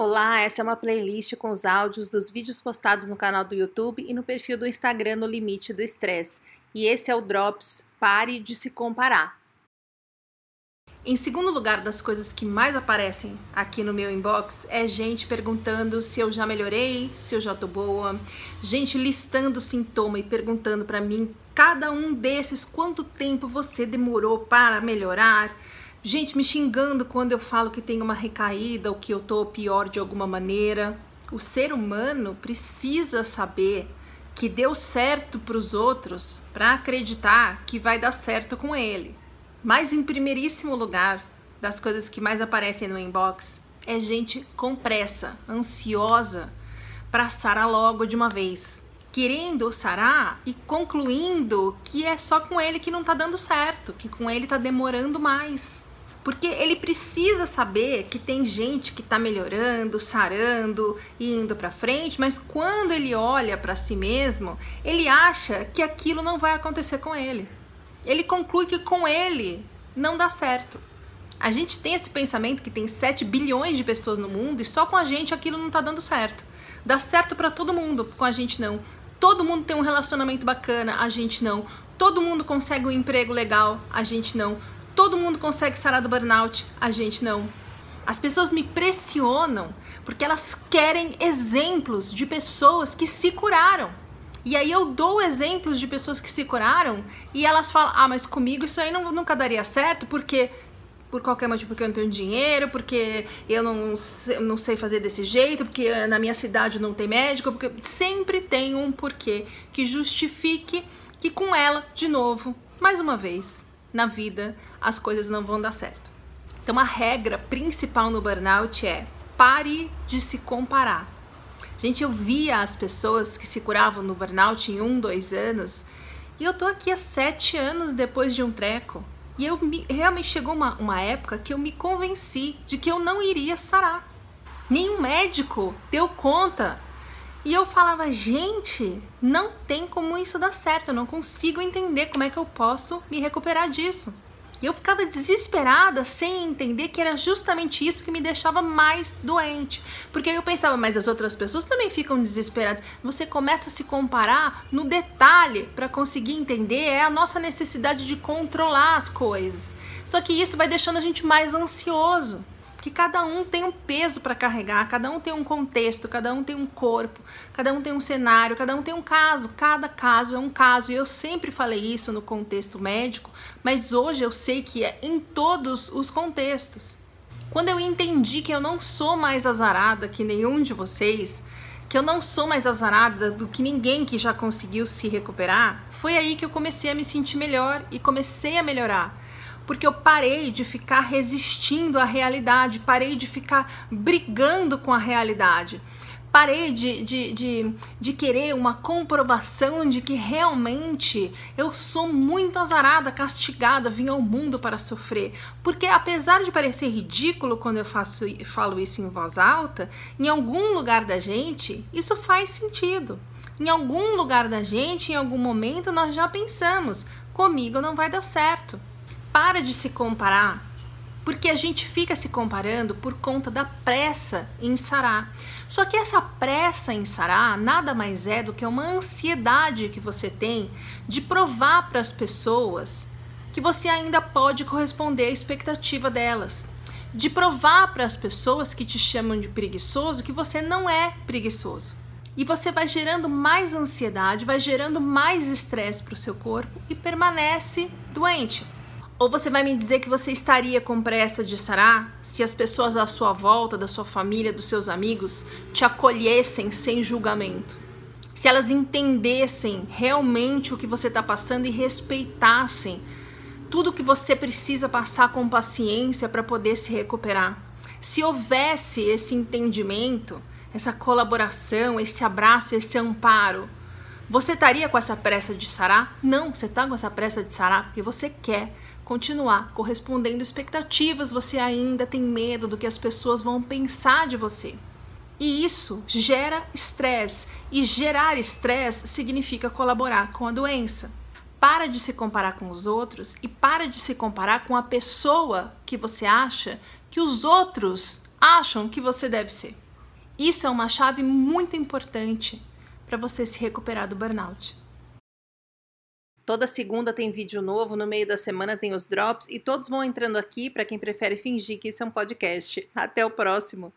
Olá, essa é uma playlist com os áudios dos vídeos postados no canal do YouTube e no perfil do Instagram no Limite do Estresse. E esse é o Drops Pare de se comparar. Em segundo lugar, das coisas que mais aparecem aqui no meu inbox é gente perguntando se eu já melhorei, se eu já tô boa, gente listando sintoma e perguntando para mim cada um desses quanto tempo você demorou para melhorar gente me xingando quando eu falo que tem uma recaída ou que eu tô pior de alguma maneira. O ser humano precisa saber que deu certo para os outros para acreditar que vai dar certo com ele. Mas em primeiríssimo lugar, das coisas que mais aparecem no inbox, é gente com pressa, ansiosa para sarar logo de uma vez, querendo sarar e concluindo que é só com ele que não tá dando certo, que com ele tá demorando mais. Porque ele precisa saber que tem gente que está melhorando, sarando e indo para frente, mas quando ele olha para si mesmo, ele acha que aquilo não vai acontecer com ele. Ele conclui que com ele não dá certo. A gente tem esse pensamento que tem 7 bilhões de pessoas no mundo e só com a gente aquilo não está dando certo. Dá certo para todo mundo, com a gente não. Todo mundo tem um relacionamento bacana, a gente não. Todo mundo consegue um emprego legal, a gente não Todo mundo consegue sarar do burnout, a gente não. As pessoas me pressionam porque elas querem exemplos de pessoas que se curaram. E aí eu dou exemplos de pessoas que se curaram e elas falam: "Ah, mas comigo isso aí não, nunca daria certo porque por qualquer motivo, porque eu não tenho dinheiro, porque eu não, não sei fazer desse jeito, porque na minha cidade não tem médico, porque sempre tem um porquê que justifique que com ela, de novo, mais uma vez, na vida as coisas não vão dar certo. Então a regra principal no burnout é pare de se comparar. Gente, eu via as pessoas que se curavam no burnout em um, dois anos, e eu tô aqui há sete anos depois de um treco. E eu me, realmente chegou uma, uma época que eu me convenci de que eu não iria sarar. Nenhum médico deu conta e eu falava, gente, não tem como isso dar certo, eu não consigo entender como é que eu posso me recuperar disso. E eu ficava desesperada sem entender que era justamente isso que me deixava mais doente. Porque eu pensava, mas as outras pessoas também ficam desesperadas. Você começa a se comparar no detalhe para conseguir entender é a nossa necessidade de controlar as coisas. Só que isso vai deixando a gente mais ansioso que cada um tem um peso para carregar, cada um tem um contexto, cada um tem um corpo, cada um tem um cenário, cada um tem um caso, cada caso é um caso. E eu sempre falei isso no contexto médico, mas hoje eu sei que é em todos os contextos. Quando eu entendi que eu não sou mais azarada que nenhum de vocês, que eu não sou mais azarada do que ninguém que já conseguiu se recuperar, foi aí que eu comecei a me sentir melhor e comecei a melhorar porque eu parei de ficar resistindo à realidade, parei de ficar brigando com a realidade. Parei de, de, de, de querer uma comprovação de que realmente eu sou muito azarada, castigada, vim ao mundo para sofrer. Porque apesar de parecer ridículo quando eu faço, falo isso em voz alta, em algum lugar da gente isso faz sentido. Em algum lugar da gente, em algum momento, nós já pensamos: comigo não vai dar certo para de se comparar, porque a gente fica se comparando por conta da pressa em sarar. Só que essa pressa em sarar nada mais é do que uma ansiedade que você tem de provar para as pessoas que você ainda pode corresponder à expectativa delas. De provar para as pessoas que te chamam de preguiçoso que você não é preguiçoso. E você vai gerando mais ansiedade, vai gerando mais estresse para o seu corpo e permanece doente. Ou você vai me dizer que você estaria com pressa de sarar se as pessoas à sua volta, da sua família, dos seus amigos, te acolhessem sem julgamento? Se elas entendessem realmente o que você está passando e respeitassem tudo que você precisa passar com paciência para poder se recuperar? Se houvesse esse entendimento, essa colaboração, esse abraço, esse amparo, você estaria com essa pressa de sarar? Não, você está com essa pressa de sarar porque você quer continuar correspondendo expectativas, você ainda tem medo do que as pessoas vão pensar de você. E isso gera estresse, e gerar estresse significa colaborar com a doença. Para de se comparar com os outros e para de se comparar com a pessoa que você acha que os outros acham que você deve ser. Isso é uma chave muito importante para você se recuperar do burnout. Toda segunda tem vídeo novo, no meio da semana tem os drops e todos vão entrando aqui para quem prefere fingir que isso é um podcast. Até o próximo!